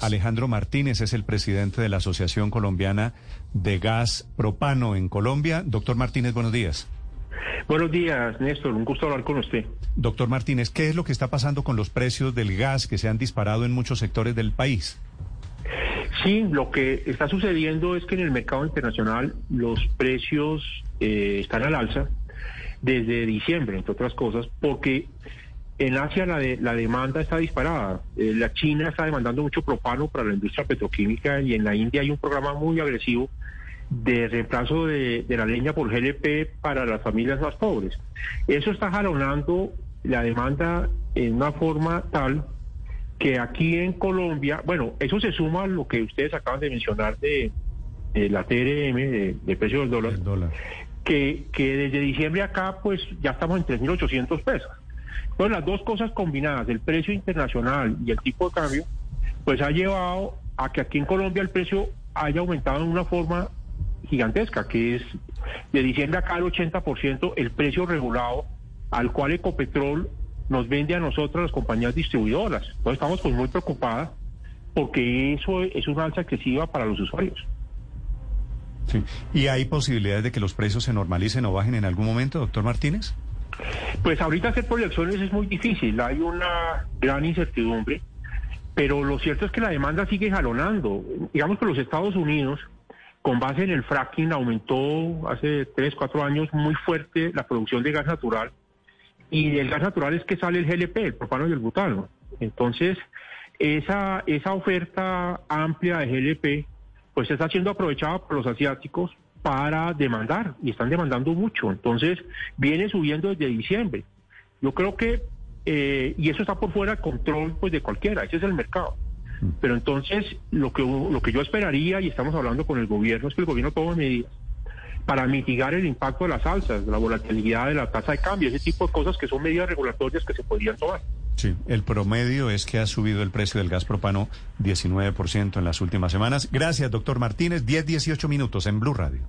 Alejandro Martínez es el presidente de la Asociación Colombiana de Gas Propano en Colombia. Doctor Martínez, buenos días. Buenos días, Néstor. Un gusto hablar con usted. Doctor Martínez, ¿qué es lo que está pasando con los precios del gas que se han disparado en muchos sectores del país? Sí, lo que está sucediendo es que en el mercado internacional los precios eh, están al alza desde diciembre, entre otras cosas, porque en Asia la, de, la demanda está disparada. Eh, la China está demandando mucho propano para la industria petroquímica y en la India hay un programa muy agresivo de reemplazo de, la leña por GLP para las familias más pobres. Eso está jalonando la demanda en una forma tal que aquí en Colombia, bueno, eso se suma a lo que ustedes acaban de mencionar de, la TRM, de, precio del dólar, dólar. Que, que desde diciembre acá pues ya estamos en 3.800 pesos. Bueno, las dos cosas combinadas, el precio internacional y el tipo de cambio, pues ha llevado a que aquí en Colombia el precio haya aumentado en una forma gigantesca, que es de diciembre acá el 80% el precio regulado al cual Ecopetrol nos vende a nosotros las compañías distribuidoras. Entonces estamos pues muy preocupadas porque eso es una alza excesiva para los usuarios. Sí. ¿Y hay posibilidades de que los precios se normalicen o bajen en algún momento, doctor Martínez? Pues ahorita hacer proyecciones es muy difícil, hay una gran incertidumbre, pero lo cierto es que la demanda sigue jalonando. Digamos que los Estados Unidos, con base en el fracking, aumentó hace 3, 4 años muy fuerte la producción de gas natural, y del gas natural es que sale el GLP, el propano y el butano. Entonces, esa, esa oferta amplia de GLP, pues está siendo aprovechada por los asiáticos para demandar y están demandando mucho. Entonces, viene subiendo desde diciembre. Yo creo que, eh, y eso está por fuera del control pues, de cualquiera, ese es el mercado. Mm. Pero entonces, lo que, lo que yo esperaría, y estamos hablando con el gobierno, es que el gobierno tome medidas para mitigar el impacto de las alzas, de la volatilidad de la tasa de cambio, ese tipo de cosas que son medidas regulatorias que se podrían tomar. Sí, el promedio es que ha subido el precio del gas propano 19% en las últimas semanas. Gracias, doctor Martínez. 10, 18 minutos en Blue Radio.